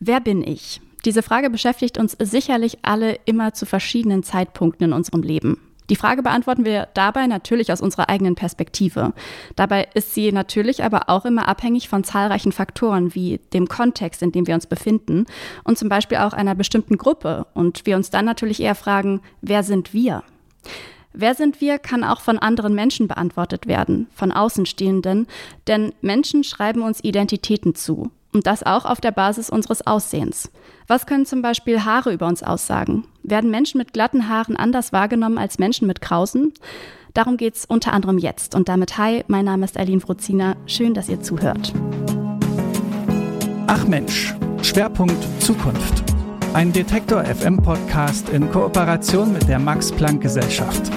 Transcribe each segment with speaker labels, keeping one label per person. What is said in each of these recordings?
Speaker 1: Wer bin ich? Diese Frage beschäftigt uns sicherlich alle immer zu verschiedenen Zeitpunkten in unserem Leben. Die Frage beantworten wir dabei natürlich aus unserer eigenen Perspektive. Dabei ist sie natürlich aber auch immer abhängig von zahlreichen Faktoren wie dem Kontext, in dem wir uns befinden und zum Beispiel auch einer bestimmten Gruppe. Und wir uns dann natürlich eher fragen, wer sind wir? Wer sind wir, kann auch von anderen Menschen beantwortet werden, von Außenstehenden, denn Menschen schreiben uns Identitäten zu. Und das auch auf der Basis unseres Aussehens. Was können zum Beispiel Haare über uns aussagen? Werden Menschen mit glatten Haaren anders wahrgenommen als Menschen mit krausen? Darum geht es unter anderem jetzt. Und damit hi, mein Name ist Eileen Fruzina. Schön, dass ihr zuhört.
Speaker 2: Ach Mensch, Schwerpunkt Zukunft. Ein Detektor FM Podcast in Kooperation mit der Max Planck Gesellschaft.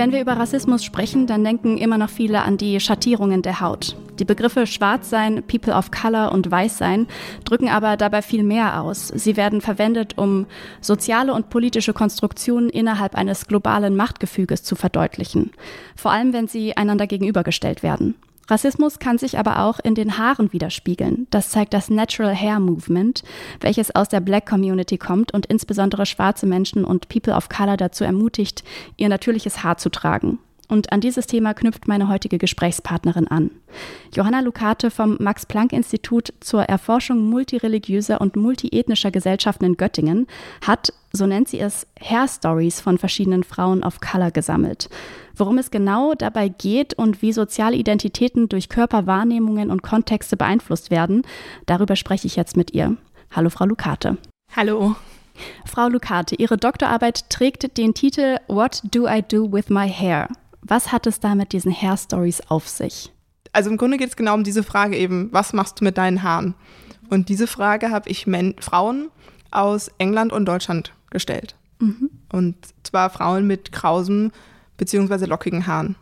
Speaker 1: Wenn wir über Rassismus sprechen, dann denken immer noch viele an die Schattierungen der Haut. Die Begriffe Schwarzsein, People of Color und Weißsein drücken aber dabei viel mehr aus. Sie werden verwendet, um soziale und politische Konstruktionen innerhalb eines globalen Machtgefüges zu verdeutlichen. Vor allem, wenn sie einander gegenübergestellt werden. Rassismus kann sich aber auch in den Haaren widerspiegeln. Das zeigt das Natural Hair Movement, welches aus der Black Community kommt und insbesondere schwarze Menschen und People of Color dazu ermutigt, ihr natürliches Haar zu tragen. Und an dieses Thema knüpft meine heutige Gesprächspartnerin an. Johanna Lukate vom Max-Planck-Institut zur Erforschung multireligiöser und multiethnischer Gesellschaften in Göttingen hat, so nennt sie es, Hair Stories von verschiedenen Frauen of Color gesammelt. Worum es genau dabei geht und wie soziale Identitäten durch Körperwahrnehmungen und Kontexte beeinflusst werden, darüber spreche ich jetzt mit ihr. Hallo, Frau Lukate.
Speaker 3: Hallo.
Speaker 1: Frau Lukate, Ihre Doktorarbeit trägt den Titel What Do I Do with My Hair? Was hat es da mit diesen Hair Stories auf sich?
Speaker 3: Also im Grunde geht es genau um diese Frage eben, was machst du mit deinen Haaren? Und diese Frage habe ich Men Frauen aus England und Deutschland gestellt. Mhm. Und zwar Frauen mit krausen bzw. lockigen Haaren.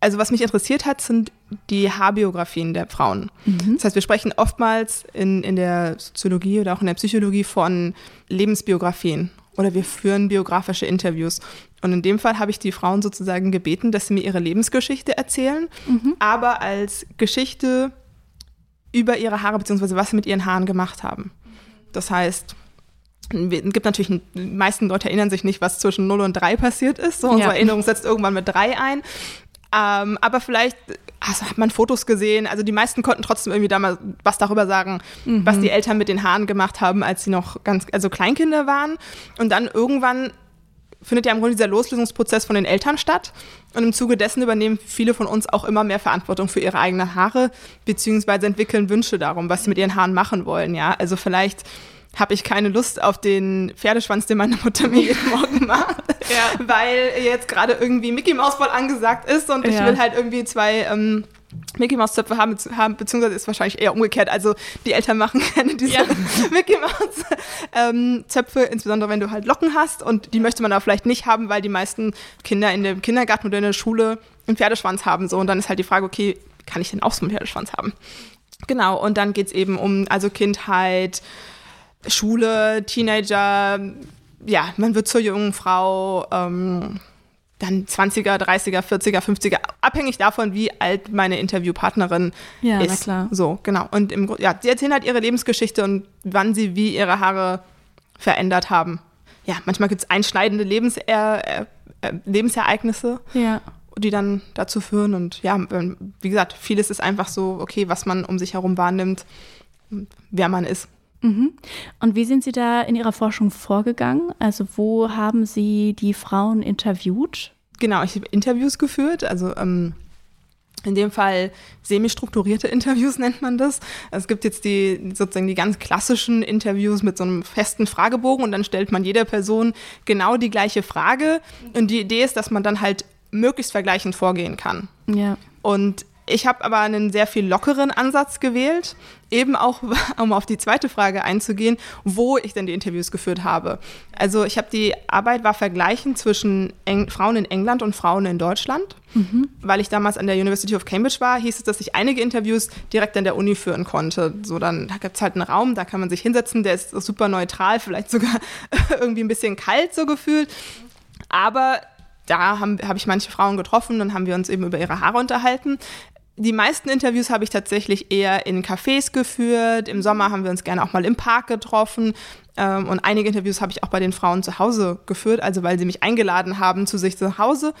Speaker 3: Also was mich interessiert hat, sind die Haarbiografien der Frauen. Mhm. Das heißt, wir sprechen oftmals in, in der Soziologie oder auch in der Psychologie von Lebensbiografien oder wir führen biografische Interviews. Und in dem Fall habe ich die Frauen sozusagen gebeten, dass sie mir ihre Lebensgeschichte erzählen, mhm. aber als Geschichte über ihre Haare bzw. was sie mit ihren Haaren gemacht haben. Das heißt, es gibt natürlich, die meisten Leute erinnern sich nicht, was zwischen 0 und 3 passiert ist. So, unsere ja. Erinnerung setzt irgendwann mit 3 ein. Ähm, aber vielleicht also hat man Fotos gesehen. Also die meisten konnten trotzdem irgendwie da mal was darüber sagen, mhm. was die Eltern mit den Haaren gemacht haben, als sie noch ganz, also Kleinkinder waren. Und dann irgendwann findet ja im Grunde dieser Loslösungsprozess von den Eltern statt. Und im Zuge dessen übernehmen viele von uns auch immer mehr Verantwortung für ihre eigenen Haare, beziehungsweise entwickeln Wünsche darum, was sie mit ihren Haaren machen wollen. Ja, also vielleicht habe ich keine Lust auf den Pferdeschwanz, den meine Mutter mir jeden Morgen macht, ja. weil jetzt gerade irgendwie Mickey Mouse voll angesagt ist und ich will halt irgendwie zwei ähm, Mickey Mouse Zöpfe haben, haben, beziehungsweise ist wahrscheinlich eher umgekehrt. Also die Eltern machen gerne diese ja. Mickey Mouse ähm, Zöpfe, insbesondere wenn du halt Locken hast und die möchte man aber vielleicht nicht haben, weil die meisten Kinder in dem Kindergarten oder in der Schule einen Pferdeschwanz haben so und dann ist halt die Frage, okay, kann ich denn auch so einen Pferdeschwanz haben? Genau und dann geht es eben um also Kindheit, Schule, Teenager, ja, man wird zur jungen Frau, ähm, dann 20er, 30er, 40er, 50er, abhängig davon, wie alt meine Interviewpartnerin ja, ist. Ja, klar. So, genau. Und im, ja, sie erzählen halt ihre Lebensgeschichte und wann sie wie ihre Haare verändert haben. Ja, manchmal gibt es einschneidende Lebenser äh, Lebensereignisse, ja. die dann dazu führen. Und ja, wie gesagt, vieles ist einfach so, okay, was man um sich herum wahrnimmt, wer man ist.
Speaker 1: Mhm. Und wie sind Sie da in Ihrer Forschung vorgegangen? Also wo haben Sie die Frauen interviewt?
Speaker 3: Genau, ich habe Interviews geführt, also ähm, in dem Fall semi-strukturierte Interviews nennt man das. Es gibt jetzt die sozusagen die ganz klassischen Interviews mit so einem festen Fragebogen und dann stellt man jeder Person genau die gleiche Frage. Und die Idee ist, dass man dann halt möglichst vergleichend vorgehen kann. Ja. Und Ich habe aber einen sehr viel lockeren Ansatz gewählt, eben auch, um auf die zweite Frage einzugehen, wo ich denn die Interviews geführt habe. Also ich habe die Arbeit war vergleichen zwischen Eng Frauen in England und Frauen in Deutschland. Mhm. Weil ich damals an der University of Cambridge war, hieß es, dass ich einige Interviews direkt an der Uni führen konnte. So, dann da gibt es halt einen Raum, da kann man sich hinsetzen, der ist super neutral, vielleicht sogar irgendwie ein bisschen kalt so gefühlt. Aber da habe hab ich manche Frauen getroffen, dann haben wir uns eben über ihre Haare unterhalten. Die meisten Interviews habe ich tatsächlich eher in Cafés geführt. Im Sommer haben wir uns gerne auch mal im Park getroffen. Ähm, und einige Interviews habe ich auch bei den Frauen zu Hause geführt, also weil sie mich eingeladen haben zu sich zu Hause.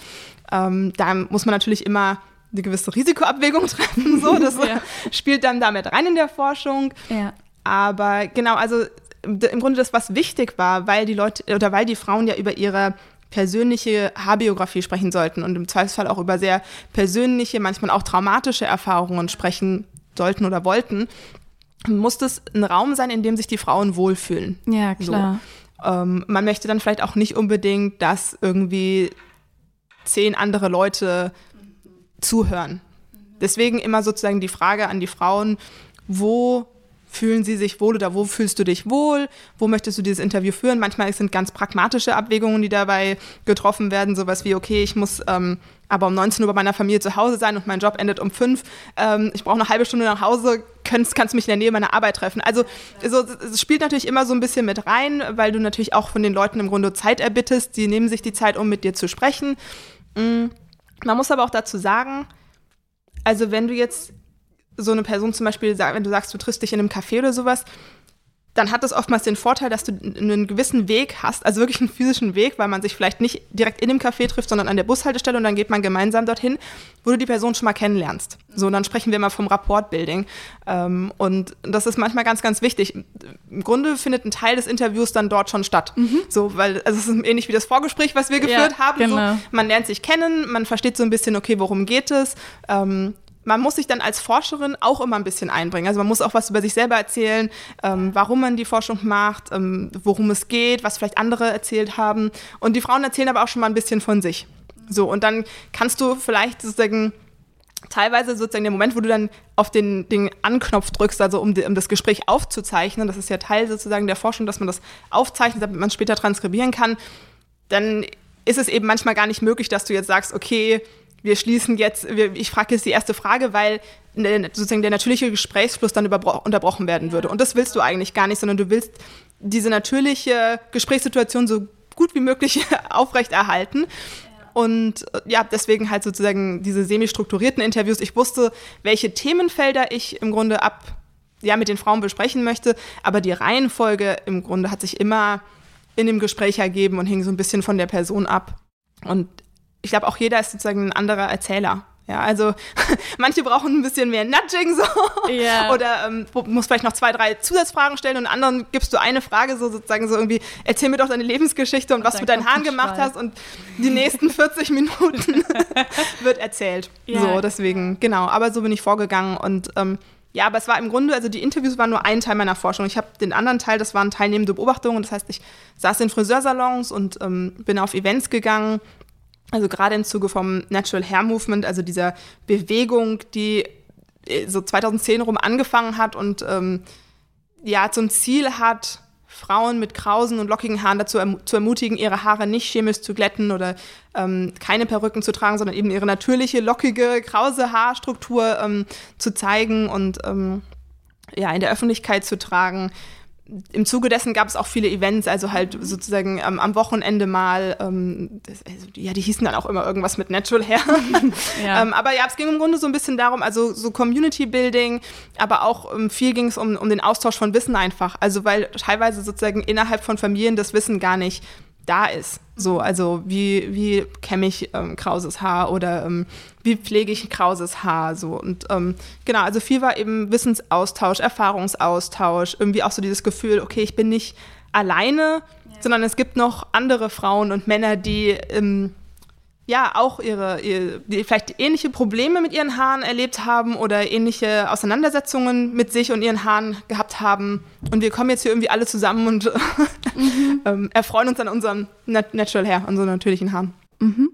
Speaker 3: Ähm, da muss man natürlich immer eine gewisse Risikoabwägung treffen. So. Das ja. spielt dann damit rein in der Forschung. Ja. Aber genau, also im Grunde das, was wichtig war, weil die Leute oder weil die Frauen ja über ihre persönliche Haarbiografie sprechen sollten und im Zweifelsfall auch über sehr persönliche, manchmal auch traumatische Erfahrungen sprechen sollten oder wollten, muss es ein Raum sein, in dem sich die Frauen wohlfühlen.
Speaker 1: Ja, klar.
Speaker 3: So. Ähm, man möchte dann vielleicht auch nicht unbedingt, dass irgendwie zehn andere Leute zuhören. Deswegen immer sozusagen die Frage an die Frauen, wo fühlen sie sich wohl oder wo fühlst du dich wohl, wo möchtest du dieses Interview führen. Manchmal sind ganz pragmatische Abwägungen, die dabei getroffen werden, sowas wie, okay, ich muss ähm, aber um 19 Uhr bei meiner Familie zu Hause sein und mein Job endet um 5. Ähm, ich brauche eine halbe Stunde nach Hause, kannst, kannst mich in der Nähe meiner Arbeit treffen. Also so, es spielt natürlich immer so ein bisschen mit rein, weil du natürlich auch von den Leuten im Grunde Zeit erbittest. Die nehmen sich die Zeit, um mit dir zu sprechen. Mhm. Man muss aber auch dazu sagen, also wenn du jetzt so eine Person zum Beispiel, wenn du sagst, du triffst dich in einem Café oder sowas, dann hat das oftmals den Vorteil, dass du einen gewissen Weg hast, also wirklich einen physischen Weg, weil man sich vielleicht nicht direkt in dem Café trifft, sondern an der Bushaltestelle und dann geht man gemeinsam dorthin, wo du die Person schon mal kennenlernst. So, und dann sprechen wir mal vom Rapport-Building. Ähm, und das ist manchmal ganz, ganz wichtig. Im Grunde findet ein Teil des Interviews dann dort schon statt. Mhm. So, weil also es ist ähnlich wie das Vorgespräch, was wir geführt ja, haben. Genau. So, man lernt sich kennen, man versteht so ein bisschen, okay, worum geht es. Ähm, man muss sich dann als Forscherin auch immer ein bisschen einbringen. Also man muss auch was über sich selber erzählen, ähm, warum man die Forschung macht, ähm, worum es geht, was vielleicht andere erzählt haben. Und die Frauen erzählen aber auch schon mal ein bisschen von sich. So, und dann kannst du vielleicht sozusagen teilweise sozusagen der Moment, wo du dann auf den, den Anknopf drückst, also um, um, das Gespräch aufzuzeichnen, das ist ja Teil sozusagen der Forschung, dass man das aufzeichnet, damit man es später transkribieren kann, dann ist es eben manchmal gar nicht möglich, dass du jetzt sagst, okay, wir schließen jetzt, wir, ich frage jetzt die erste Frage, weil sozusagen der natürliche Gesprächsfluss dann unterbrochen werden würde. Und das willst du eigentlich gar nicht, sondern du willst diese natürliche Gesprächssituation so gut wie möglich aufrechterhalten. Und ja, deswegen halt sozusagen diese semi-strukturierten Interviews. Ich wusste, welche Themenfelder ich im Grunde ab, ja, mit den Frauen besprechen möchte, aber die Reihenfolge im Grunde hat sich immer in dem Gespräch ergeben und hing so ein bisschen von der Person ab. Und ich glaube, auch jeder ist sozusagen ein anderer Erzähler. Ja, also manche brauchen ein bisschen mehr Nudging so yeah. oder ähm, muss vielleicht noch zwei, drei Zusatzfragen stellen und anderen gibst du eine Frage so sozusagen so irgendwie erzähl mir doch deine Lebensgeschichte und, was du mit deinen Haaren gemacht hast und die nächsten 40 Minuten wird erzählt. Yeah. So deswegen genau. Aber so bin ich vorgegangen und ähm, ja, aber es war im Grunde, also die Interviews waren nur ein Teil meiner Forschung. Ich habe den anderen Teil, das waren teilnehmende Beobachtungen. Das heißt, ich saß in Friseursalons und ähm, bin auf Events gegangen also gerade im Zuge vom Natural Hair Movement, also dieser Bewegung, die äh, so 2010 rum angefangen hat und ähm, ja zum Ziel hat, Frauen mit krausen und lockigen Haaren dazu erm zu ermutigen, ihre Haare nicht chemisch zu glätten oder ähm, keine Perücken zu tragen, sondern eben ihre natürliche, lockige, krause Haarstruktur ähm, zu zeigen und ähm, ja, in der Öffentlichkeit zu tragen im Zuge dessen gab es auch viele Events, also halt sozusagen ähm, am Wochenende mal, ähm, das, also, ja, die hießen dann auch immer irgendwas mit Natural Hair. ja. ähm, aber ja, es ging im Grunde so ein bisschen darum, also so Community Building, aber auch ähm, viel ging es um, um den Austausch von Wissen einfach. Also weil teilweise sozusagen innerhalb von Familien das Wissen gar nicht da ist. So, also wie, wie kämme ich ähm, krauses Haar oder ähm, wie pflege ich krauses Haar so. Und ähm, genau, also viel war eben Wissensaustausch, Erfahrungsaustausch, irgendwie auch so dieses Gefühl, okay, ich bin nicht alleine, ja. sondern es gibt noch andere Frauen und Männer, die ähm, ja auch ihre, ihre die vielleicht ähnliche Probleme mit ihren Haaren erlebt haben oder ähnliche Auseinandersetzungen mit sich und ihren Haaren gehabt haben. Und wir kommen jetzt hier irgendwie alle zusammen und mhm. ähm, erfreuen uns an unserem Natural Hair, unseren natürlichen Haaren.
Speaker 1: Mhm.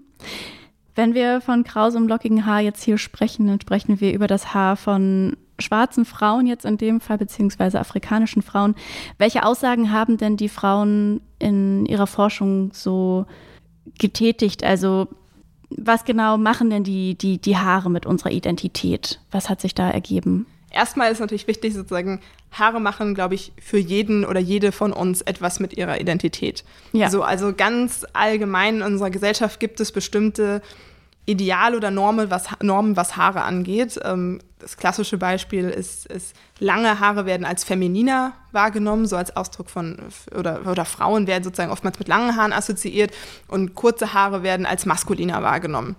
Speaker 1: Wenn wir von krausem, lockigen Haar jetzt hier sprechen, dann sprechen wir über das Haar von schwarzen Frauen jetzt in dem Fall, beziehungsweise afrikanischen Frauen. Welche Aussagen haben denn die Frauen in ihrer Forschung so getätigt? Also was genau machen denn die, die, die Haare mit unserer Identität? Was hat sich da ergeben?
Speaker 3: Erstmal ist natürlich wichtig, sozusagen, Haare machen, glaube ich, für jeden oder jede von uns etwas mit ihrer Identität. Ja. So, also ganz allgemein in unserer Gesellschaft gibt es bestimmte Ideale oder Normen, was, Normen, was Haare angeht. Ähm, das klassische Beispiel ist, ist, lange Haare werden als femininer wahrgenommen, so als Ausdruck von, oder, oder Frauen werden sozusagen oftmals mit langen Haaren assoziiert und kurze Haare werden als maskuliner wahrgenommen.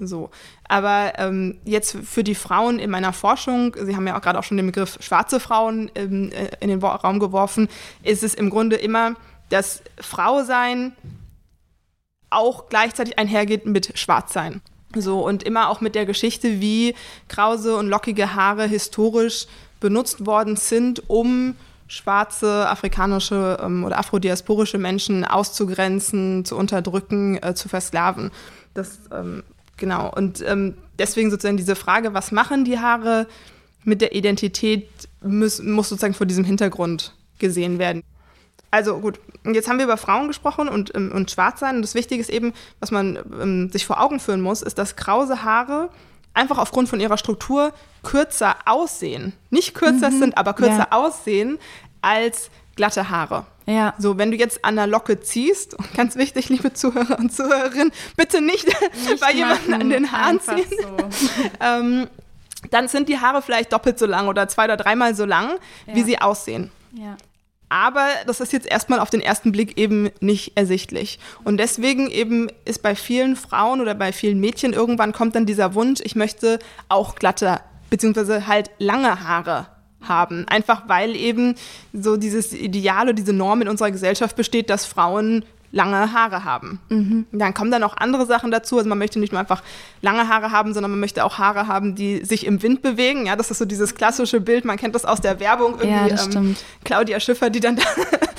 Speaker 3: So. Aber ähm, jetzt für die Frauen in meiner Forschung, Sie haben ja auch gerade auch schon den Begriff schwarze Frauen ähm, in den Raum geworfen, ist es im Grunde immer das Frausein auch gleichzeitig einhergeht mit Schwarzsein. So, und immer auch mit der Geschichte, wie krause und lockige Haare historisch benutzt worden sind, um schwarze, afrikanische ähm, oder afrodiasporische Menschen auszugrenzen, zu unterdrücken, äh, zu versklaven. Das, ähm, genau. Und ähm, deswegen sozusagen diese Frage, was machen die Haare mit der Identität, muss, muss sozusagen vor diesem Hintergrund gesehen werden also gut, jetzt haben wir über Frauen gesprochen und, ähm, und Schwarzsein. Und das Wichtige ist eben, was man ähm, sich vor Augen führen muss, ist, dass krause Haare einfach aufgrund von ihrer Struktur kürzer aussehen. Nicht kürzer mhm. sind, aber kürzer ja. aussehen als glatte Haare. Ja. So, wenn du jetzt an der Locke ziehst, ganz wichtig, liebe Zuhörer und Zuhörerinnen, bitte nicht, nicht bei jemandem an den Haaren ziehen. So. ähm, dann sind die Haare vielleicht doppelt so lang oder zwei oder dreimal so lang, ja. wie sie aussehen. Ja. Aber das ist jetzt erstmal auf den ersten Blick eben nicht ersichtlich. Und deswegen eben ist bei vielen Frauen oder bei vielen Mädchen irgendwann kommt dann dieser Wunsch, ich möchte auch glatte, beziehungsweise halt lange Haare haben. Einfach weil eben so dieses Ideal oder diese Norm in unserer Gesellschaft besteht, dass Frauen lange Haare haben. Mhm. Dann kommen dann auch andere Sachen dazu. Also man möchte nicht nur einfach lange Haare haben, sondern man möchte auch Haare haben, die sich im Wind bewegen. Ja, das ist so dieses klassische Bild. Man kennt das aus der Werbung. Irgendwie, ja, ähm, Claudia Schiffer, die dann da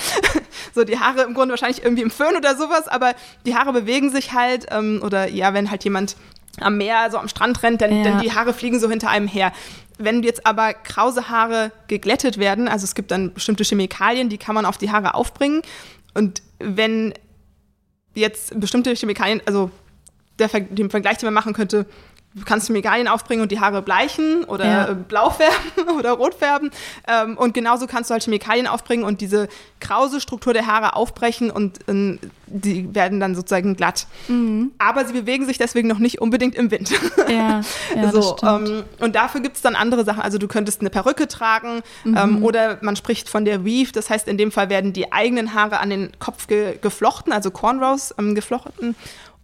Speaker 3: so die Haare im Grunde wahrscheinlich irgendwie im Föhn oder sowas, aber die Haare bewegen sich halt. Ähm, oder ja, wenn halt jemand am Meer, so am Strand rennt, dann, ja. dann die Haare fliegen so hinter einem her. Wenn jetzt aber krause Haare geglättet werden, also es gibt dann bestimmte Chemikalien, die kann man auf die Haare aufbringen. Und wenn jetzt bestimmte Chemikalien, also der, den Vergleich, den man machen könnte, du kannst Chemikalien aufbringen und die Haare bleichen oder ja. Äh, blau färben oder rot färben. Ähm, und genauso kannst du halt Chemikalien aufbringen und diese krause Struktur der Haare aufbrechen und ähm, die werden dann sozusagen glatt. Mhm. Aber sie bewegen sich deswegen noch nicht unbedingt im Wind. Ja, ja so, ähm, und dafür gibt es dann andere Sachen. Also du könntest eine Perücke tragen mhm. ähm, oder man spricht von der Weave. Das heißt, in dem Fall werden die eigenen Haare an den Kopf ge geflochten, also Cornrows ähm, geflochten.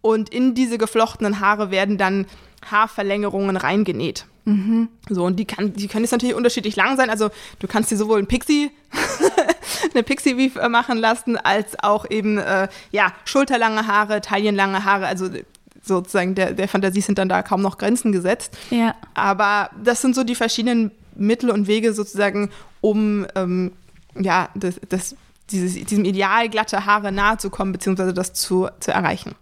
Speaker 3: Und in diese geflochtenen Haare werden dann Haarverlängerungen reingenäht. Mhm. So, und die, kann, die können jetzt natürlich unterschiedlich lang sein. Also du kannst dir sowohl ein Pixie, eine Pixie-Weave äh, machen lassen, als auch eben äh, ja, schulterlange Haare, taillenlange Haare. Also sozusagen der, der Fantasie sind dann da kaum noch Grenzen gesetzt. Ja. Aber das sind so die verschiedenen Mittel und Wege sozusagen, um ähm, ja, das, das, dieses, diesem Ideal glatte Haare nahe zu kommen, beziehungsweise das zu, zu erreichen.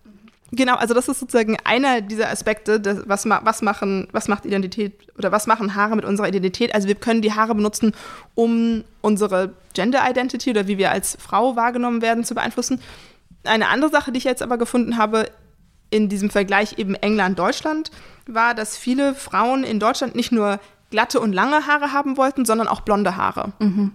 Speaker 3: Genau, also das ist sozusagen einer dieser Aspekte, das, was, was, machen, was macht Identität oder was machen Haare mit unserer Identität. Also wir können die Haare benutzen, um unsere Gender Identity oder wie wir als Frau wahrgenommen werden zu beeinflussen. Eine andere Sache, die ich jetzt aber gefunden habe in diesem Vergleich eben England-Deutschland, war, dass viele Frauen in Deutschland nicht nur glatte und lange Haare haben wollten, sondern auch blonde Haare. Mhm.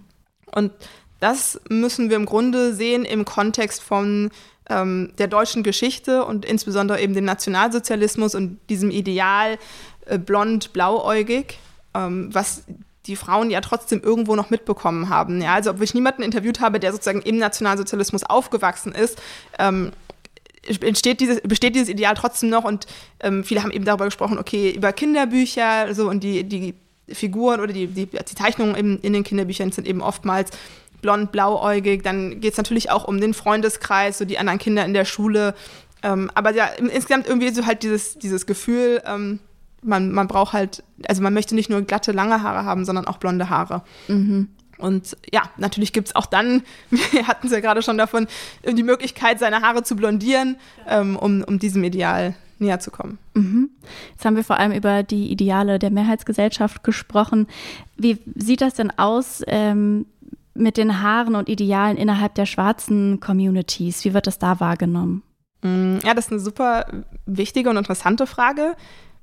Speaker 3: Und das müssen wir im Grunde sehen im Kontext von ähm, der deutschen Geschichte und insbesondere eben dem Nationalsozialismus und diesem Ideal äh, blond, blauäugig, ähm, was die Frauen ja trotzdem irgendwo noch mitbekommen haben. Ja, also ob ich niemanden interviewt habe, der sozusagen im Nationalsozialismus aufgewachsen ist, ähm, entsteht dieses, besteht dieses Ideal trotzdem noch und ähm, viele haben eben darüber gesprochen, okay, über Kinderbücher so und die, die Figuren oder die, die, die Zeichnungen in, in den Kinderbüchern sind eben oftmals blond, blauäugig. Dann geht es natürlich auch um den Freundeskreis, so die anderen Kinder in der Schule. Ähm, aber ja, insgesamt irgendwie so halt dieses, dieses Gefühl, ähm, man, man braucht halt, also man möchte nicht nur glatte, lange Haare haben, sondern auch blonde Haare. Mhm. Und ja, natürlich gibt es auch dann, wir hatten es ja gerade schon davon, die Möglichkeit, seine Haare zu blondieren, ähm, um, um diesem Ideal näher zu kommen.
Speaker 1: Mhm. Jetzt haben wir vor allem über die Ideale der Mehrheitsgesellschaft gesprochen. Wie sieht das denn aus ähm, mit den Haaren und Idealen innerhalb der schwarzen Communities? Wie wird das da wahrgenommen?
Speaker 3: Mm, ja, das ist eine super wichtige und interessante Frage,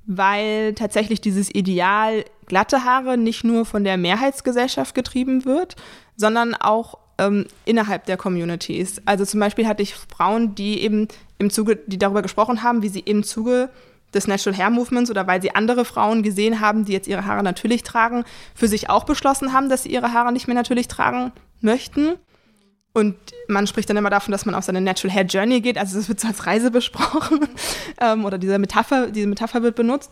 Speaker 3: weil tatsächlich dieses Ideal glatte Haare nicht nur von der Mehrheitsgesellschaft getrieben wird, sondern auch ähm, innerhalb der Communities. Also zum Beispiel hatte ich Frauen, die eben im Zuge, die darüber gesprochen haben, wie sie im Zuge des Natural Hair Movements oder weil sie andere Frauen gesehen haben, die jetzt ihre Haare natürlich tragen, für sich auch beschlossen haben, dass sie ihre Haare nicht mehr natürlich tragen möchten. Und man spricht dann immer davon, dass man auf seine Natural Hair Journey geht. Also das wird so als Reise besprochen ähm, oder diese Metapher, diese Metapher wird benutzt.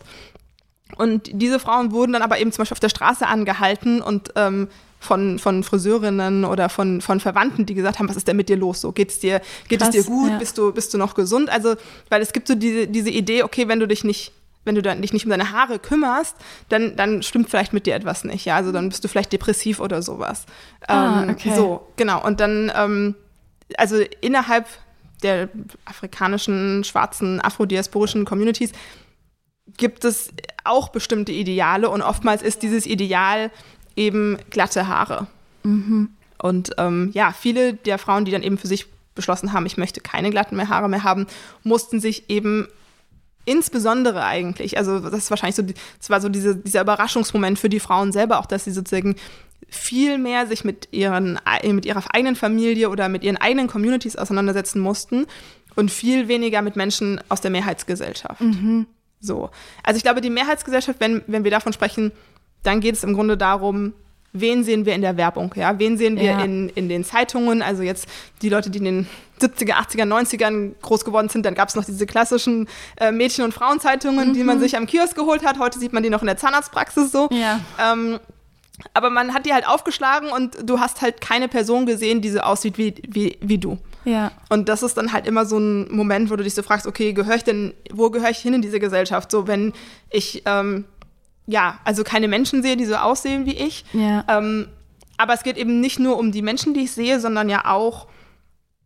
Speaker 3: Und diese Frauen wurden dann aber eben zum Beispiel auf der Straße angehalten und ähm, von, von Friseurinnen oder von, von Verwandten, die gesagt haben, was ist denn mit dir los? So, geht's dir, geht Krass, es dir gut? Ja. Bist du, bist du noch gesund? Also, weil es gibt so diese, diese Idee, okay, wenn du dich nicht wenn du dich nicht um deine Haare kümmerst, dann, dann stimmt vielleicht mit dir etwas nicht. Ja, also dann bist du vielleicht depressiv oder sowas. Ah, ähm, okay. So, genau. Und dann, ähm, also innerhalb der afrikanischen, schwarzen, afrodiasporischen Communities gibt es auch bestimmte Ideale und oftmals ist dieses Ideal eben glatte Haare. Mhm. Und ähm, ja, viele der Frauen, die dann eben für sich beschlossen haben, ich möchte keine glatten mehr Haare mehr haben, mussten sich eben insbesondere eigentlich, also das ist wahrscheinlich so, das war so diese, dieser Überraschungsmoment für die Frauen selber auch, dass sie sozusagen viel mehr sich mit, ihren, mit ihrer eigenen Familie oder mit ihren eigenen Communities auseinandersetzen mussten und viel weniger mit Menschen aus der Mehrheitsgesellschaft. Mhm. So. Also ich glaube, die Mehrheitsgesellschaft, wenn, wenn wir davon sprechen, dann geht es im Grunde darum, wen sehen wir in der Werbung, ja? Wen sehen wir ja. in, in den Zeitungen? Also jetzt die Leute, die in den 70er, 80er, 90ern groß geworden sind, dann gab es noch diese klassischen äh, Mädchen- und Frauenzeitungen, mhm. die man mhm. sich am Kiosk geholt hat. Heute sieht man die noch in der Zahnarztpraxis so. Ja. Ähm, aber man hat die halt aufgeschlagen und du hast halt keine Person gesehen, die so aussieht wie, wie, wie du. Ja. Und das ist dann halt immer so ein Moment, wo du dich so fragst, okay, gehöre ich denn, wo gehöre ich hin in diese Gesellschaft? So, wenn ich ähm, ja, also keine Menschen sehe, die so aussehen wie ich. Ja. Ähm, aber es geht eben nicht nur um die Menschen, die ich sehe, sondern ja auch,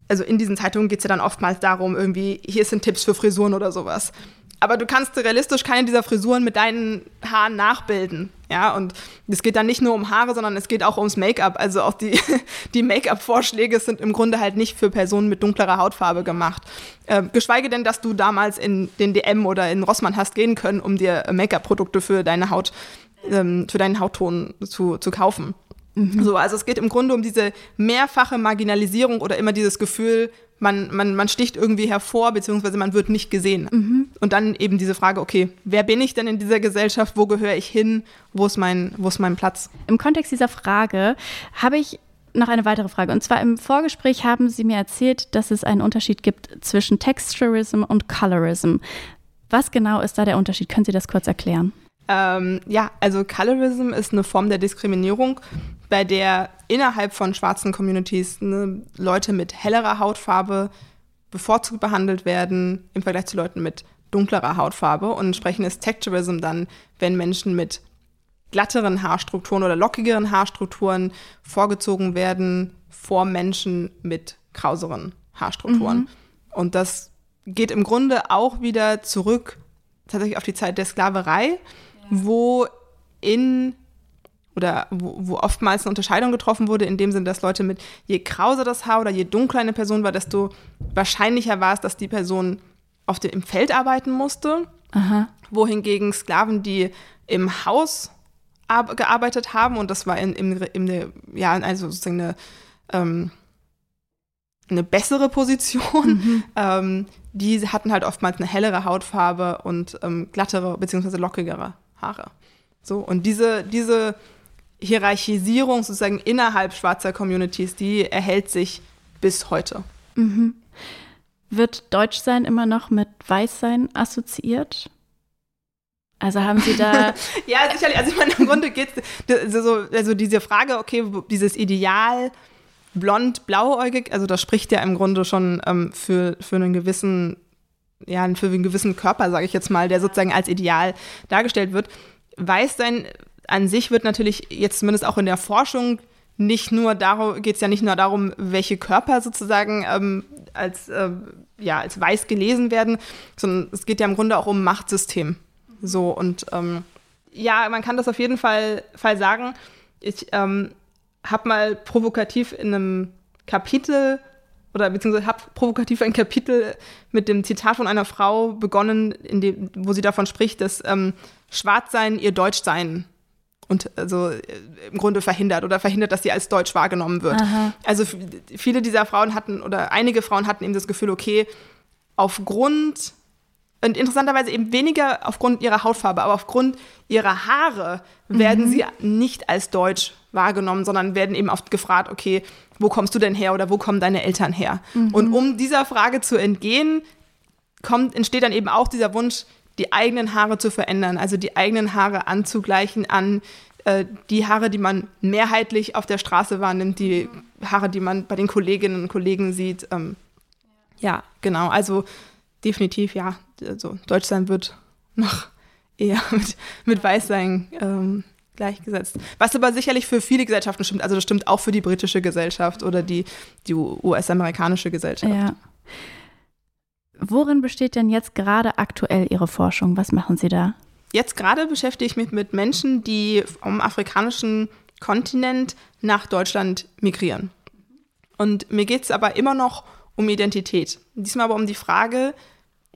Speaker 3: also in diesen Zeitungen geht es ja dann oftmals darum, irgendwie, hier sind Tipps für Frisuren oder sowas aber du kannst realistisch keine dieser Frisuren mit deinen Haaren nachbilden. Ja, und es geht dann nicht nur um Haare, sondern es geht auch ums Make-up. Also auch die, die Make-up-Vorschläge sind im Grunde halt nicht für Personen mit dunklerer Hautfarbe gemacht. Äh, geschweige denn, dass du damals in den DM oder in Rossmann hast gehen können, um dir Make-up-Produkte für deine Haut, ähm, für deinen Hautton zu, zu kaufen. Mhm. So, also es geht im Grunde um diese mehrfache Marginalisierung oder immer dieses Gefühl, man, man, man sticht irgendwie hervor, beziehungsweise man wird nicht gesehen. Mhm. Und dann eben diese Frage, okay, wer bin ich denn in dieser Gesellschaft? Wo gehöre ich hin? Wo ist mein, wo ist mein Platz?
Speaker 1: Im Kontext dieser Frage habe ich noch eine weitere Frage. Und zwar im Vorgespräch haben Sie mir erzählt, dass es einen Unterschied gibt zwischen Texturism und Colorism. Was genau ist da der Unterschied? Können Sie das kurz erklären?
Speaker 3: Ähm, ja, also Colorism ist eine Form der Diskriminierung, bei der innerhalb von schwarzen Communities ne, Leute mit hellerer Hautfarbe bevorzugt behandelt werden im Vergleich zu Leuten mit dunklerer Hautfarbe. Und entsprechend ist Texturism dann, wenn Menschen mit glatteren Haarstrukturen oder lockigeren Haarstrukturen vorgezogen werden vor Menschen mit krauseren Haarstrukturen. Mhm. Und das geht im Grunde auch wieder zurück tatsächlich auf die Zeit der Sklaverei, ja. wo in oder wo, wo, oftmals eine Unterscheidung getroffen wurde, in dem Sinne, dass Leute mit je krauser das Haar oder je dunkler eine Person war, desto wahrscheinlicher war es, dass die Person auf dem, im Feld arbeiten musste. Aha. Wohingegen Sklaven, die im Haus gearbeitet haben, und das war in, in, in eine, ja, also sozusagen eine, ähm, eine bessere Position, mhm. ähm, die hatten halt oftmals eine hellere Hautfarbe und ähm, glattere bzw. lockigere Haare. So, und diese, diese Hierarchisierung sozusagen innerhalb schwarzer Communities, die erhält sich bis heute. Mhm.
Speaker 1: Wird Deutschsein immer noch mit Weißsein assoziiert? Also haben Sie da.
Speaker 3: ja, sicherlich. Also ich meine, im Grunde geht es so, also diese Frage, okay, dieses Ideal blond, blauäugig, also das spricht ja im Grunde schon ähm, für, für einen gewissen, ja, für einen gewissen Körper, sage ich jetzt mal, der sozusagen als Ideal dargestellt wird. Weißsein an sich wird natürlich jetzt zumindest auch in der Forschung nicht nur darum, geht es ja nicht nur darum, welche Körper sozusagen ähm, als, äh, ja, als weiß gelesen werden, sondern es geht ja im Grunde auch um Machtsystem. So und ähm, ja, man kann das auf jeden Fall, Fall sagen. Ich ähm, habe mal provokativ in einem Kapitel oder beziehungsweise habe provokativ ein Kapitel mit dem Zitat von einer Frau begonnen, in dem, wo sie davon spricht, dass ähm, Schwarzsein ihr Deutschsein und also im Grunde verhindert oder verhindert, dass sie als deutsch wahrgenommen wird. Aha. Also viele dieser Frauen hatten oder einige Frauen hatten eben das Gefühl, okay, aufgrund und interessanterweise eben weniger aufgrund ihrer Hautfarbe, aber aufgrund ihrer Haare werden mhm. sie nicht als deutsch wahrgenommen, sondern werden eben oft gefragt, okay, wo kommst du denn her oder wo kommen deine Eltern her? Mhm. Und um dieser Frage zu entgehen, kommt, entsteht dann eben auch dieser Wunsch, die eigenen Haare zu verändern, also die eigenen Haare anzugleichen an äh, die Haare, die man mehrheitlich auf der Straße wahrnimmt, die Haare, die man bei den Kolleginnen und Kollegen sieht. Ähm, ja, genau. Also definitiv, ja. Also Deutschland wird noch eher mit, mit Weißsein ähm, gleichgesetzt. Was aber sicherlich für viele Gesellschaften stimmt. Also das stimmt auch für die britische Gesellschaft oder die, die US-amerikanische Gesellschaft. Ja.
Speaker 1: Worin besteht denn jetzt gerade aktuell Ihre Forschung? Was machen Sie da?
Speaker 3: Jetzt gerade beschäftige ich mich mit Menschen, die vom afrikanischen Kontinent nach Deutschland migrieren. Und mir geht es aber immer noch um Identität. Diesmal aber um die Frage,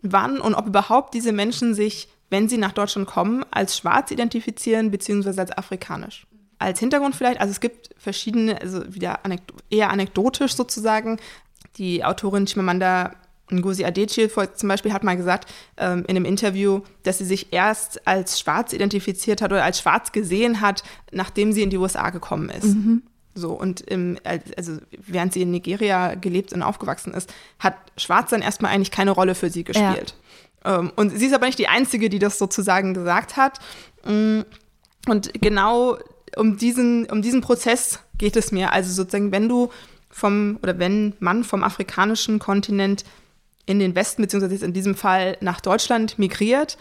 Speaker 3: wann und ob überhaupt diese Menschen sich wenn sie nach Deutschland kommen, als schwarz identifizieren beziehungsweise als afrikanisch. Als Hintergrund vielleicht, also es gibt verschiedene, also wieder anekdo eher anekdotisch sozusagen. Die Autorin Chimamanda Ngozi Adichie zum Beispiel hat mal gesagt ähm, in einem Interview, dass sie sich erst als schwarz identifiziert hat oder als schwarz gesehen hat, nachdem sie in die USA gekommen ist. Mhm. So, und im, also während sie in Nigeria gelebt und aufgewachsen ist, hat Schwarzsein erstmal eigentlich keine Rolle für sie gespielt. Ja. Ähm, und sie ist aber nicht die Einzige, die das sozusagen gesagt hat. Mm, und genau um diesen, um diesen Prozess geht es mir. Also sozusagen, wenn du vom, oder wenn man vom afrikanischen Kontinent in den Westen, beziehungsweise in diesem Fall nach Deutschland migriert,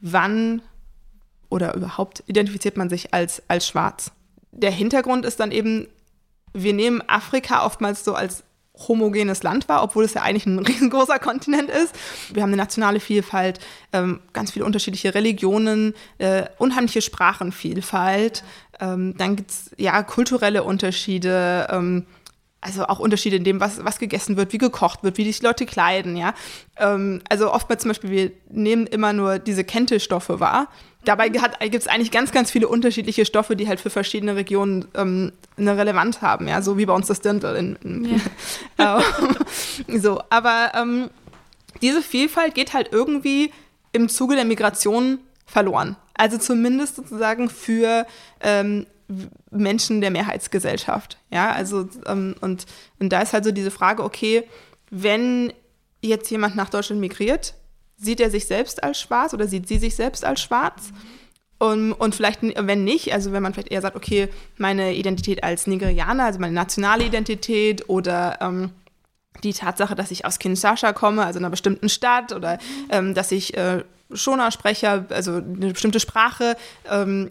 Speaker 3: wann oder überhaupt identifiziert man sich als, als schwarz? Der Hintergrund ist dann eben, wir nehmen Afrika oftmals so als homogenes Land war, obwohl es ja eigentlich ein riesengroßer Kontinent ist. Wir haben eine nationale Vielfalt, ähm, ganz viele unterschiedliche Religionen, äh, unheimliche Sprachenvielfalt. Ähm, dann gibt es ja kulturelle Unterschiede, ähm, also auch Unterschiede in dem, was, was gegessen wird, wie gekocht wird, wie die Leute kleiden, ja. Ähm, also oftmals zum Beispiel, wir nehmen immer nur diese Kente-Stoffe wahr. Dabei gibt es eigentlich ganz, ganz viele unterschiedliche Stoffe, die halt für verschiedene Regionen ähm, eine Relevanz haben, ja, so wie bei uns das in, ja. Ähm, so, aber ähm, diese Vielfalt geht halt irgendwie im Zuge der Migration verloren. Also zumindest sozusagen für ähm, Menschen der Mehrheitsgesellschaft. Ja, also ähm, und, und da ist halt so diese Frage, okay, wenn jetzt jemand nach Deutschland migriert, sieht er sich selbst als schwarz oder sieht sie sich selbst als schwarz? Und, und vielleicht, wenn nicht, also wenn man vielleicht eher sagt, okay, meine Identität als Nigerianer, also meine nationale Identität oder ähm, die Tatsache, dass ich aus Kinshasa komme, also einer bestimmten Stadt, oder ähm, dass ich äh, Shona spreche, also eine bestimmte Sprache, ähm,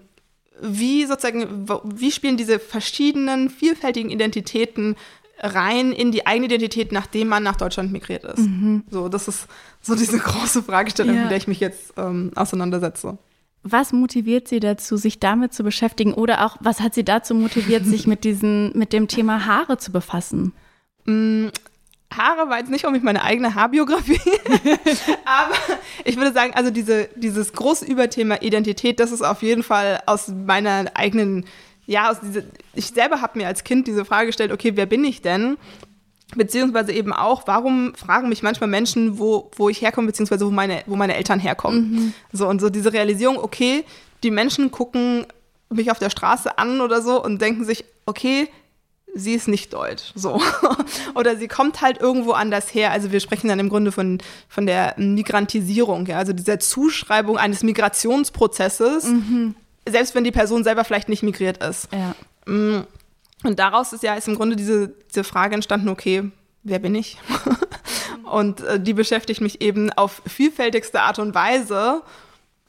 Speaker 3: wie sozusagen, wie spielen diese verschiedenen, vielfältigen Identitäten rein in die eigene Identität, nachdem man nach Deutschland migriert ist? Mhm. So, das ist so diese große Fragestellung, ja. mit der ich mich jetzt ähm, auseinandersetze.
Speaker 1: Was motiviert Sie dazu, sich damit zu beschäftigen? Oder auch, was hat Sie dazu motiviert, sich mit, diesen, mit dem Thema Haare zu befassen?
Speaker 3: Haare war jetzt nicht unbedingt meine eigene Haarbiografie, aber ich würde sagen, also diese, dieses große Überthema Identität, das ist auf jeden Fall aus meiner eigenen, ja, aus diese, ich selber habe mir als Kind diese Frage gestellt, okay, wer bin ich denn? Beziehungsweise eben auch, warum fragen mich manchmal Menschen, wo, wo ich herkomme, beziehungsweise wo meine, wo meine Eltern herkommen. Mhm. So und so diese Realisierung, okay, die Menschen gucken mich auf der Straße an oder so und denken sich, okay, sie ist nicht deutsch. So. Oder sie kommt halt irgendwo anders her. Also wir sprechen dann im Grunde von, von der Migrantisierung, ja, also dieser Zuschreibung eines Migrationsprozesses, mhm. selbst wenn die Person selber vielleicht nicht migriert ist. Ja. Mm. Und daraus ist ja ist im Grunde diese, diese Frage entstanden, okay, wer bin ich? und äh, die beschäftigt mich eben auf vielfältigste Art und Weise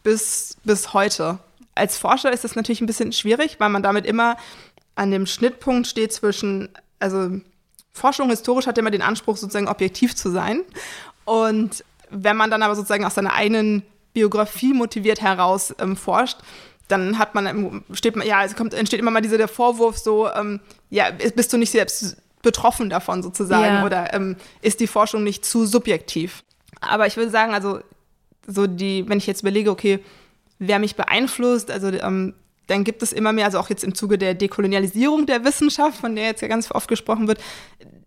Speaker 3: bis, bis heute. Als Forscher ist das natürlich ein bisschen schwierig, weil man damit immer an dem Schnittpunkt steht zwischen, also Forschung historisch hat immer den Anspruch, sozusagen objektiv zu sein. Und wenn man dann aber sozusagen aus seiner eigenen Biografie motiviert heraus ähm, forscht, dann hat man, steht man, ja, es kommt, entsteht immer mal dieser der Vorwurf so, ähm, ja, bist du nicht selbst betroffen davon sozusagen ja. oder ähm, ist die Forschung nicht zu subjektiv? Aber ich würde sagen, also so die, wenn ich jetzt überlege, okay, wer mich beeinflusst, also ähm, dann gibt es immer mehr, also auch jetzt im Zuge der Dekolonialisierung der Wissenschaft, von der jetzt ja ganz oft gesprochen wird,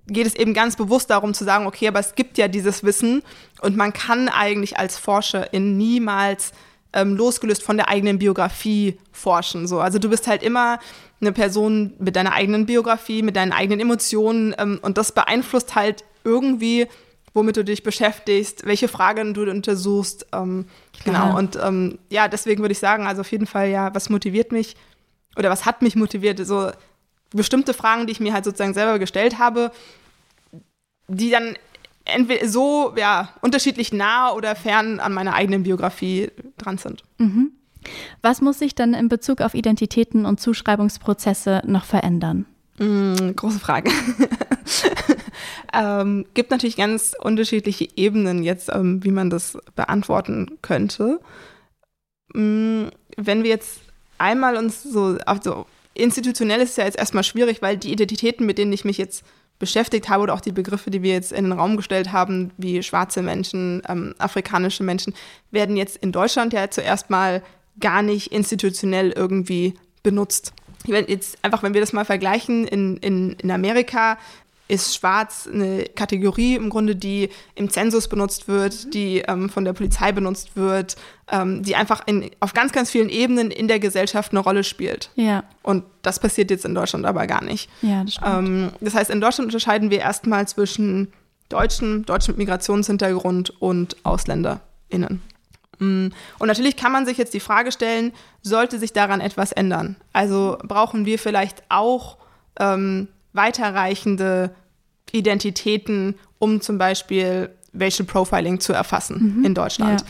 Speaker 3: geht es eben ganz bewusst darum zu sagen, okay, aber es gibt ja dieses Wissen und man kann eigentlich als Forscherin niemals ähm, losgelöst von der eigenen Biografie forschen. So. Also du bist halt immer eine Person mit deiner eigenen Biografie, mit deinen eigenen Emotionen ähm, und das beeinflusst halt irgendwie womit du dich beschäftigst, welche Fragen du untersuchst. Ähm, genau. Und ähm, ja, deswegen würde ich sagen, also auf jeden Fall, ja, was motiviert mich oder was hat mich motiviert? So bestimmte Fragen, die ich mir halt sozusagen selber gestellt habe, die dann entweder so ja, unterschiedlich nah oder fern an meiner eigenen Biografie dran sind.
Speaker 1: Mhm. Was muss sich dann in Bezug auf Identitäten und Zuschreibungsprozesse noch verändern?
Speaker 3: Mm, große Frage. ähm, gibt natürlich ganz unterschiedliche Ebenen jetzt, ähm, wie man das beantworten könnte. Ähm, wenn wir jetzt einmal uns so, also institutionell ist es ja jetzt erstmal schwierig, weil die Identitäten, mit denen ich mich jetzt beschäftigt habe oder auch die Begriffe, die wir jetzt in den Raum gestellt haben, wie schwarze Menschen, ähm, afrikanische Menschen, werden jetzt in Deutschland ja zuerst mal gar nicht institutionell irgendwie benutzt. Jetzt einfach, wenn wir das mal vergleichen, in, in, in Amerika ist schwarz eine Kategorie im Grunde, die im Zensus benutzt wird, die ähm, von der Polizei benutzt wird, ähm, die einfach in, auf ganz, ganz vielen Ebenen in der Gesellschaft eine Rolle spielt.
Speaker 1: Ja.
Speaker 3: Und das passiert jetzt in Deutschland aber gar nicht.
Speaker 1: Ja, das stimmt.
Speaker 3: Ähm, das heißt, in Deutschland unterscheiden wir erstmal zwischen Deutschen, Deutschen mit Migrationshintergrund und AusländerInnen. Mm. Und natürlich kann man sich jetzt die Frage stellen, sollte sich daran etwas ändern? Also brauchen wir vielleicht auch ähm, weiterreichende Identitäten, um zum Beispiel Racial Profiling zu erfassen mhm. in Deutschland. Ja.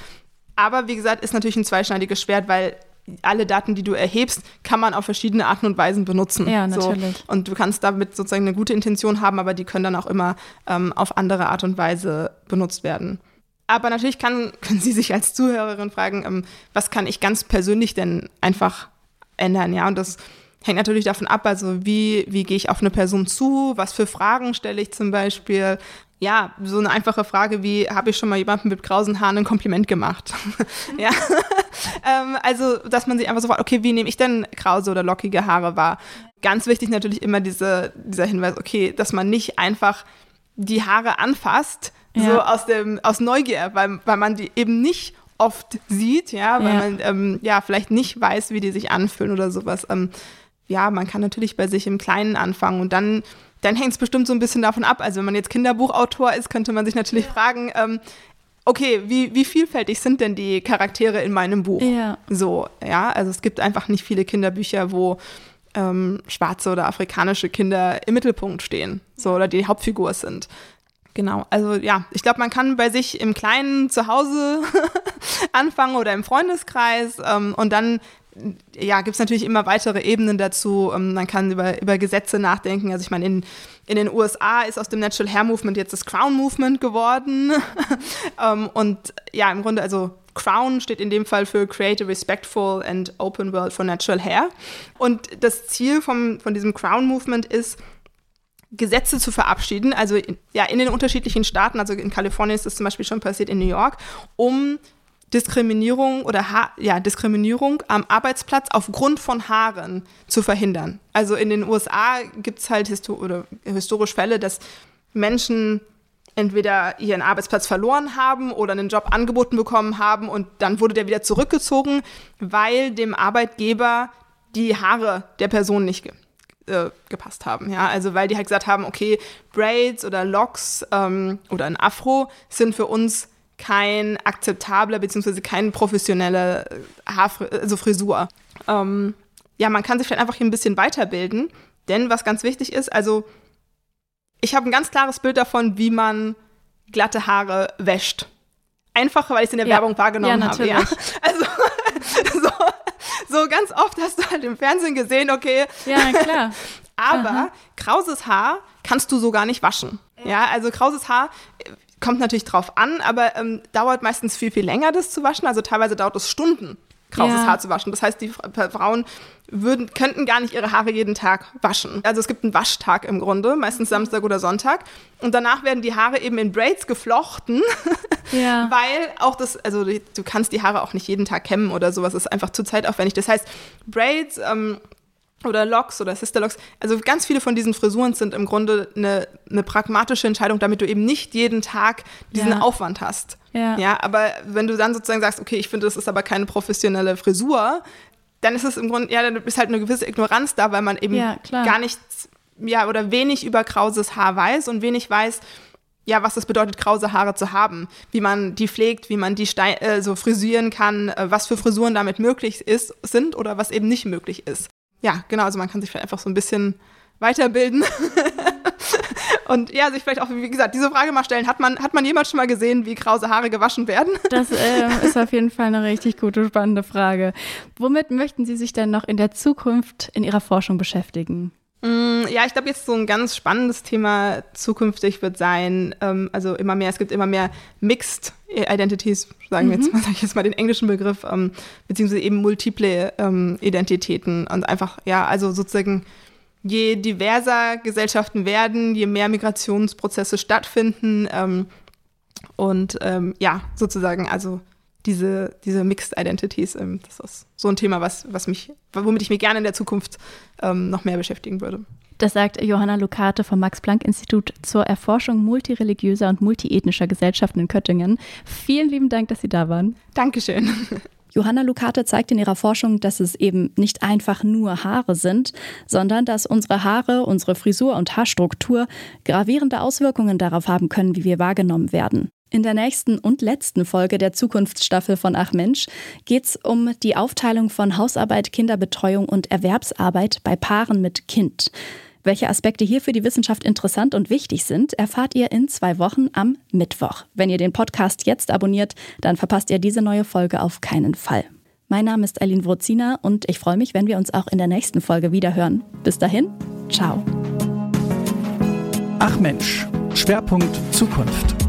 Speaker 3: Aber wie gesagt, ist natürlich ein zweischneidiges Schwert, weil alle Daten, die du erhebst, kann man auf verschiedene Arten und Weisen benutzen.
Speaker 1: Ja, natürlich.
Speaker 3: So. Und du kannst damit sozusagen eine gute Intention haben, aber die können dann auch immer ähm, auf andere Art und Weise benutzt werden. Aber natürlich kann, können Sie sich als Zuhörerin fragen, ähm, was kann ich ganz persönlich denn einfach ändern? Ja, und das hängt natürlich davon ab, also wie, wie gehe ich auf eine Person zu, was für Fragen stelle ich zum Beispiel. Ja, so eine einfache Frage wie, habe ich schon mal jemandem mit krausen Haaren ein Kompliment gemacht? ja, ähm, also, dass man sich einfach so fragt, okay, wie nehme ich denn krause oder lockige Haare wahr? Ganz wichtig natürlich immer diese, dieser Hinweis, okay, dass man nicht einfach die Haare anfasst, ja. so aus dem aus Neugier, weil, weil man die eben nicht oft sieht, ja, weil ja. man ähm, ja vielleicht nicht weiß, wie die sich anfühlen oder sowas. Ähm, ja, man kann natürlich bei sich im Kleinen anfangen und dann, dann hängt es bestimmt so ein bisschen davon ab. Also wenn man jetzt Kinderbuchautor ist, könnte man sich natürlich ja. fragen, ähm, okay, wie, wie vielfältig sind denn die Charaktere in meinem Buch?
Speaker 1: Ja.
Speaker 3: So, ja, also es gibt einfach nicht viele Kinderbücher, wo ähm, schwarze oder afrikanische Kinder im Mittelpunkt stehen, so oder die Hauptfigur sind. Genau, also ja, ich glaube, man kann bei sich im Kleinen zu Hause anfangen oder im Freundeskreis ähm, und dann ja, gibt es natürlich immer weitere Ebenen dazu. Ähm, man kann über, über Gesetze nachdenken. Also ich meine, in, in den USA ist aus dem Natural Hair Movement jetzt das Crown Movement geworden. ähm, und ja, im Grunde, also Crown steht in dem Fall für Create a Respectful and Open World for Natural Hair. Und das Ziel vom, von diesem Crown Movement ist, Gesetze zu verabschieden, also in, ja, in den unterschiedlichen Staaten, also in Kalifornien ist das zum Beispiel schon passiert, in New York, um Diskriminierung oder ha ja, Diskriminierung am Arbeitsplatz aufgrund von Haaren zu verhindern. Also in den USA gibt es halt histo oder historisch Fälle, dass Menschen entweder ihren Arbeitsplatz verloren haben oder einen Job angeboten bekommen haben und dann wurde der wieder zurückgezogen, weil dem Arbeitgeber die Haare der Person nicht ge äh, gepasst haben. Ja? Also weil die halt gesagt haben, okay, Braids oder Locks ähm, oder ein Afro sind für uns kein akzeptabler bzw. kein professioneller Haarfr also Frisur. Ähm, ja, man kann sich vielleicht einfach hier ein bisschen weiterbilden, denn was ganz wichtig ist, also ich habe ein ganz klares Bild davon, wie man glatte Haare wäscht. Einfach, weil ich es in der ja. Werbung wahrgenommen ja, habe. Ja. Also so, so ganz oft hast du halt im Fernsehen gesehen, okay.
Speaker 1: Ja, klar.
Speaker 3: Aber Aha. krauses Haar kannst du so gar nicht waschen. Ja, also krauses Haar äh, kommt natürlich drauf an, aber ähm, dauert meistens viel, viel länger, das zu waschen. Also teilweise dauert es Stunden, krauses ja. Haar zu waschen. Das heißt, die Frauen würden, könnten gar nicht ihre Haare jeden Tag waschen. Also es gibt einen Waschtag im Grunde, meistens Samstag oder Sonntag. Und danach werden die Haare eben in Braids geflochten, ja. weil auch das, also du kannst die Haare auch nicht jeden Tag kämmen oder sowas, das ist einfach zu zeitaufwendig. Das heißt, Braids ähm, oder Locks oder Sisterlocks, also ganz viele von diesen Frisuren sind im Grunde eine, eine pragmatische Entscheidung, damit du eben nicht jeden Tag diesen ja. Aufwand hast. Ja. ja, aber wenn du dann sozusagen sagst, okay, ich finde, das ist aber keine professionelle Frisur, dann ist es im Grunde, ja, dann ist halt eine gewisse Ignoranz da, weil man eben ja, gar nichts, ja, oder wenig über krauses Haar weiß und wenig weiß, ja, was es bedeutet, krause Haare zu haben, wie man die pflegt, wie man die Stein, äh, so frisieren kann, äh, was für Frisuren damit möglich ist, sind oder was eben nicht möglich ist. Ja, genau, also man kann sich vielleicht einfach so ein bisschen weiterbilden. Und ja, sich vielleicht auch, wie gesagt, diese Frage mal stellen, hat man, hat man jemals schon mal gesehen, wie krause Haare gewaschen werden?
Speaker 1: Das äh, ist auf jeden Fall eine richtig gute, spannende Frage. Womit möchten Sie sich denn noch in der Zukunft in Ihrer Forschung beschäftigen?
Speaker 3: Mm, ja, ich glaube, jetzt so ein ganz spannendes Thema zukünftig wird sein, ähm, also immer mehr, es gibt immer mehr Mixed Identities, sagen wir jetzt mhm. mal, sag ich jetzt mal den englischen Begriff, ähm, beziehungsweise eben multiple ähm, Identitäten und einfach, ja, also sozusagen je diverser Gesellschaften werden, je mehr Migrationsprozesse stattfinden ähm, und ähm, ja, sozusagen, also diese, diese Mixed Identities, ähm, das ist so ein Thema, was, was mich, womit ich mich gerne in der Zukunft ähm, noch mehr beschäftigen würde.
Speaker 1: Das sagt Johanna Lukate vom Max-Planck-Institut zur Erforschung multireligiöser und multiethnischer Gesellschaften in Köttingen. Vielen lieben Dank, dass Sie da waren.
Speaker 3: Dankeschön.
Speaker 1: Johanna Lucate zeigt in ihrer Forschung, dass es eben nicht einfach nur Haare sind, sondern dass unsere Haare, unsere Frisur und Haarstruktur gravierende Auswirkungen darauf haben können, wie wir wahrgenommen werden. In der nächsten und letzten Folge der Zukunftsstaffel von Ach Mensch geht es um die Aufteilung von Hausarbeit, Kinderbetreuung und Erwerbsarbeit bei Paaren mit Kind. Welche Aspekte hier für die Wissenschaft interessant und wichtig sind, erfahrt ihr in zwei Wochen am Mittwoch. Wenn ihr den Podcast jetzt abonniert, dann verpasst ihr diese neue Folge auf keinen Fall. Mein Name ist Eileen Wrozina und ich freue mich, wenn wir uns auch in der nächsten Folge wiederhören. Bis dahin, ciao.
Speaker 2: Ach Mensch, Schwerpunkt Zukunft.